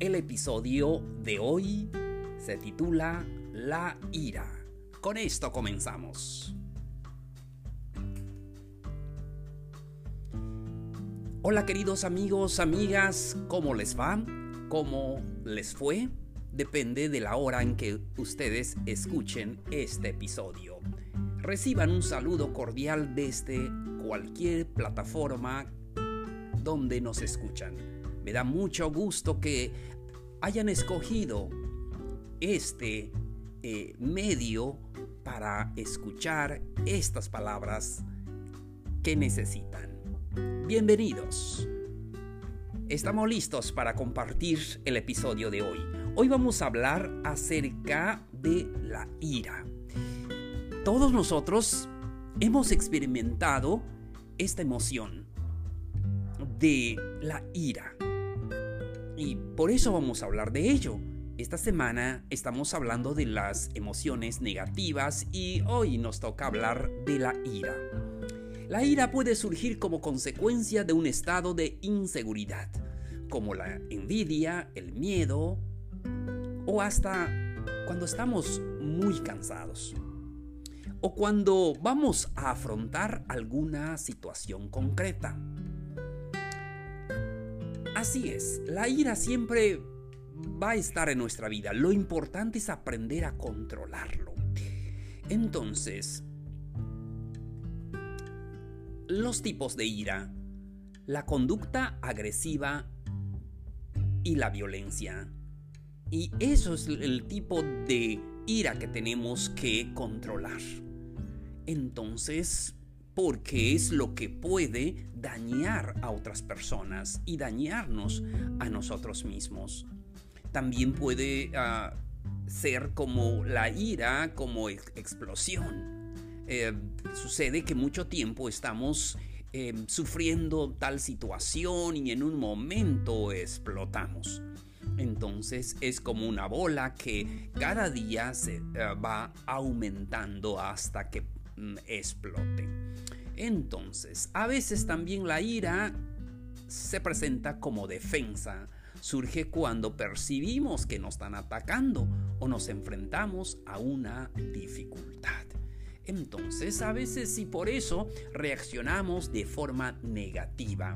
El episodio de hoy se titula La ira. Con esto comenzamos. Hola queridos amigos, amigas, ¿cómo les va? ¿Cómo les fue? Depende de la hora en que ustedes escuchen este episodio. Reciban un saludo cordial desde cualquier plataforma donde nos escuchan. Me da mucho gusto que hayan escogido este eh, medio para escuchar estas palabras que necesitan. Bienvenidos. Estamos listos para compartir el episodio de hoy. Hoy vamos a hablar acerca de la ira. Todos nosotros hemos experimentado esta emoción de la ira. Y por eso vamos a hablar de ello. Esta semana estamos hablando de las emociones negativas y hoy nos toca hablar de la ira. La ira puede surgir como consecuencia de un estado de inseguridad, como la envidia, el miedo o hasta cuando estamos muy cansados o cuando vamos a afrontar alguna situación concreta. Así es, la ira siempre va a estar en nuestra vida. Lo importante es aprender a controlarlo. Entonces, los tipos de ira, la conducta agresiva y la violencia. Y eso es el tipo de ira que tenemos que controlar. Entonces, porque es lo que puede dañar a otras personas y dañarnos a nosotros mismos. También puede ah, ser como la ira, como explosión. Eh, sucede que mucho tiempo estamos em, sufriendo tal situación y en un momento explotamos. Entonces es como una bola que cada día se eh, va aumentando hasta que mm, explote. Entonces, a veces también la ira se presenta como defensa. Surge cuando percibimos que nos están atacando o nos enfrentamos a una dificultad. Entonces, a veces y por eso reaccionamos de forma negativa.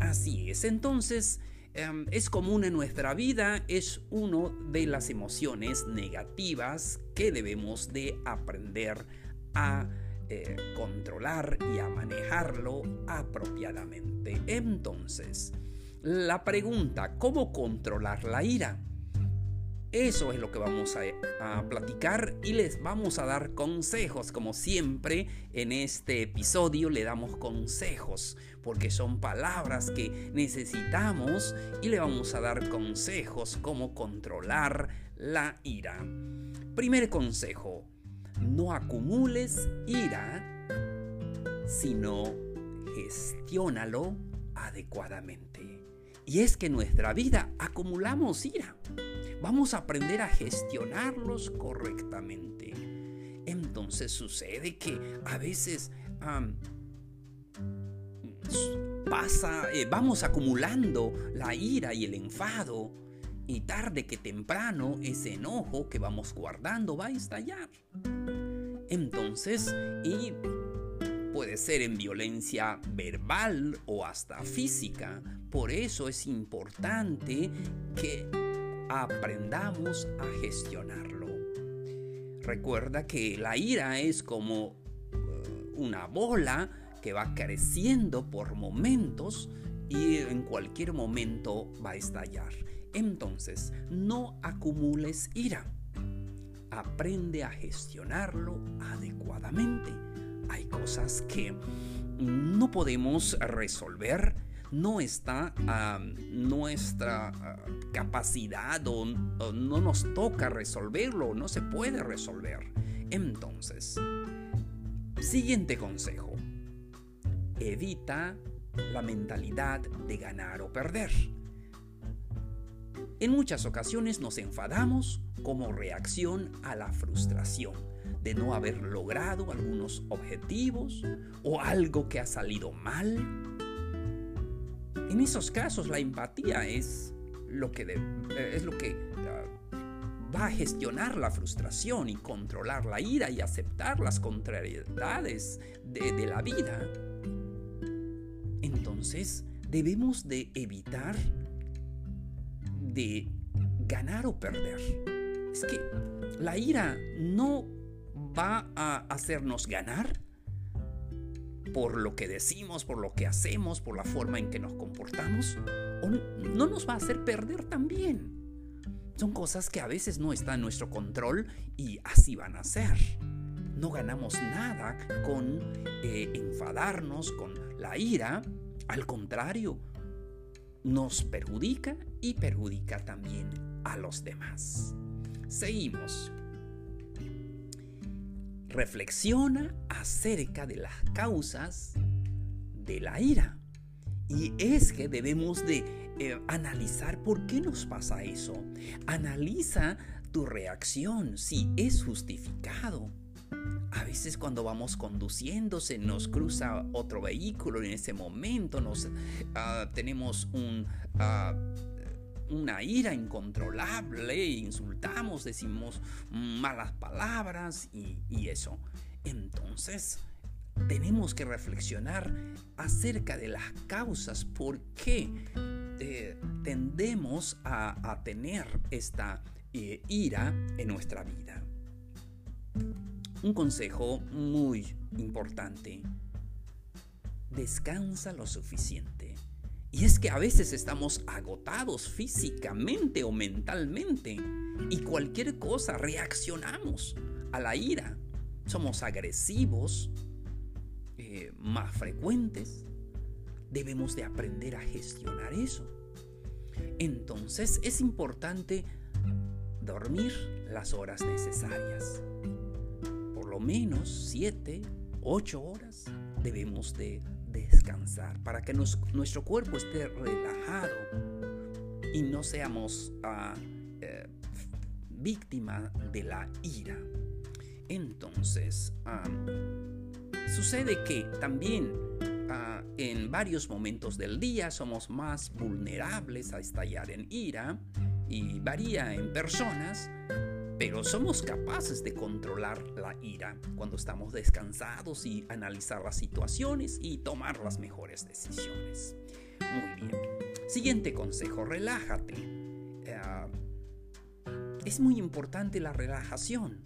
Así es, entonces em, es común en nuestra vida, es una de las emociones negativas que debemos de aprender a eh, controlar y a manejarlo apropiadamente. Entonces, la pregunta, ¿cómo controlar la ira? Eso es lo que vamos a, a, platicar y les vamos a dar consejos. Como siempre en este episodio le damos consejos porque son palabras que necesitamos y le vamos a dar consejos cómo controlar la ira. Primer consejo, no acumules ira, sino gestiónalo adecuadamente. Y es que en nuestra vida acumulamos ira. Vamos a aprender a gestionarlos correctamente. Entonces sucede que a veces pasa, eh, vamos acumulando la ira y el enfado y tarde que temprano ese enojo que vamos guardando va a estallar. Entonces, y puede ser en violencia verbal o hasta física. Por eso es importante que aprendamos a gestionarlo. Recuerda que la ira es como uh, una bola que va creciendo por momentos y en cualquier momento va a estallar. Entonces, no acumules ira aprende a gestionarlo adecuadamente. Hay cosas que no podemos resolver no está nuestra capacidad o, no nos toca resolverlo, no se puede resolver. Entonces, siguiente consejo. Evita la mentalidad de ganar o perder. En muchas ocasiones nos enfadamos como reacción a la frustración de no haber logrado algunos objetivos o algo que ha salido mal. En esos casos la empatía es lo que, eh, es lo que ah, va a gestionar la frustración y controlar la ira y aceptar las contrariedades de, de la vida. Entonces debemos de evitar de ganar o perder. Es que la ira no va a hacernos ganar por lo que decimos, por lo que hacemos, por la forma en que nos comportamos, o no nos va a hacer perder también. Son cosas que a veces no están en nuestro control y así van a ser. No ganamos nada con eh, enfadarnos, con la ira. Al contrario, nos perjudica y perjudica también a los demás. Seguimos. Reflexiona acerca de las causas de la ira. Y es que debemos de eh, analizar por qué nos pasa eso. Analiza tu reacción, si es justificado. A veces cuando vamos conduciendo se nos cruza otro vehículo en ese momento nos ah, tenemos un, ah, una ira incontrolable, insultamos, decimos malas palabras y, eso. Entonces tenemos que reflexionar acerca de las causas por qué eh, tendemos a, tener esta eh, ira en nuestra vida un consejo muy importante. Descansa lo suficiente. Y es que a veces estamos agotados físicamente o mentalmente y cualquier cosa reaccionamos a la ira. Somos agresivos, eh, más frecuentes. Debemos de aprender a gestionar eso. Entonces es importante dormir las horas necesarias menos 7, 8 horas debemos de descansar para que nuestro cuerpo esté relajado y no seamos uh, víctima de la ira. Entonces, sucede que también ah, en varios momentos del día somos más vulnerables a estallar en ira y varía en personas, pero somos capaces de controlar la ira cuando estamos descansados y analizar las situaciones y tomar las mejores decisiones. Muy bien. Siguiente consejo, relájate. Eh, es muy importante la relajación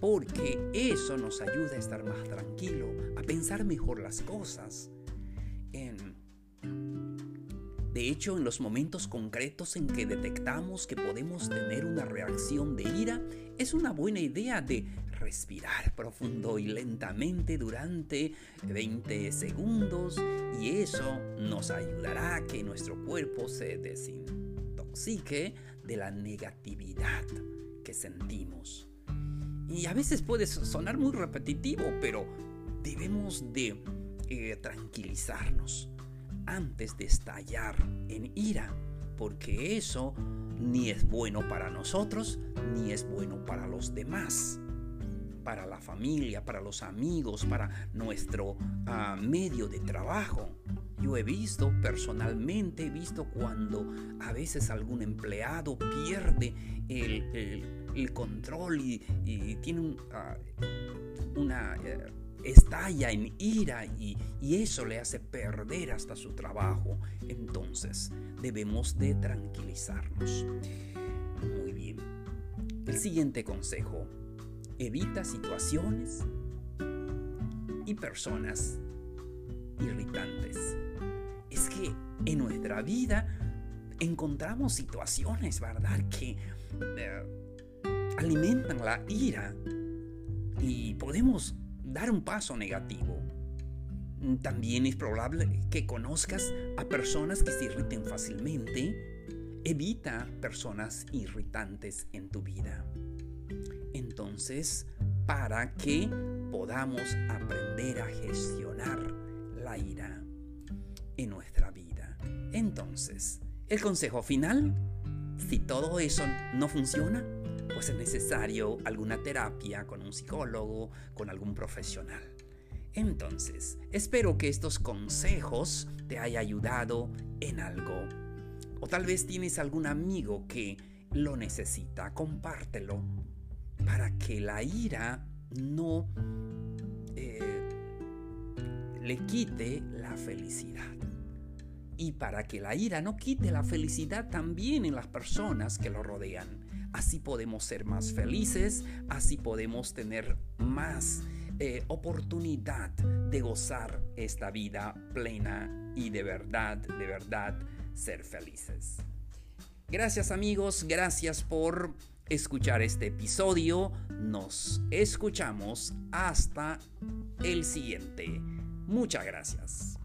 porque eso nos ayuda a estar más tranquilo, a pensar mejor las cosas. En, de hecho, en los momentos concretos en que detectamos que podemos tener una reacción de ira, es una buena idea de respirar profundo y lentamente durante 20 segundos y eso nos ayudará a que nuestro cuerpo se desintoxique de la negatividad que sentimos. Y a veces puede sonar muy repetitivo, pero debemos de eh, tranquilizarnos antes de estallar en ira, porque eso ni es bueno para nosotros, ni es bueno para los demás, para la familia, para los amigos, para nuestro ah, medio de trabajo. Yo he visto personalmente, he visto cuando a veces algún empleado pierde el, control y, tiene ah, una... Eh, estalla en ira y, eso le hace perder hasta su trabajo. Entonces debemos de tranquilizarnos. Muy bien. El siguiente consejo. Evita situaciones y personas irritantes. Es que en nuestra vida encontramos situaciones, ¿verdad? Que eh, alimentan la ira y podemos dar un paso negativo. Mm, también es probable que conozcas a personas que se irriten fácilmente. Evita personas irritantes en tu vida. Entonces, para que podamos aprender a gestionar la ira en nuestra vida. Entonces, el consejo final, si todo eso no funciona, pues es necesario alguna terapia con un psicólogo, con algún profesional. Entonces, espero que estos consejos te haya ayudado en algo. O tal vez tienes algún amigo que lo necesita, compártelo para que la ira no eh, le quite la felicidad. Y para que la ira no quite la felicidad también en las personas que lo rodean. Así podemos ser más felices, así podemos tener más eh, oportunidad de gozar esta vida plena y de verdad, de verdad ser felices. Gracias amigos, gracias por escuchar este episodio. Nos escuchamos hasta el siguiente. Muchas gracias.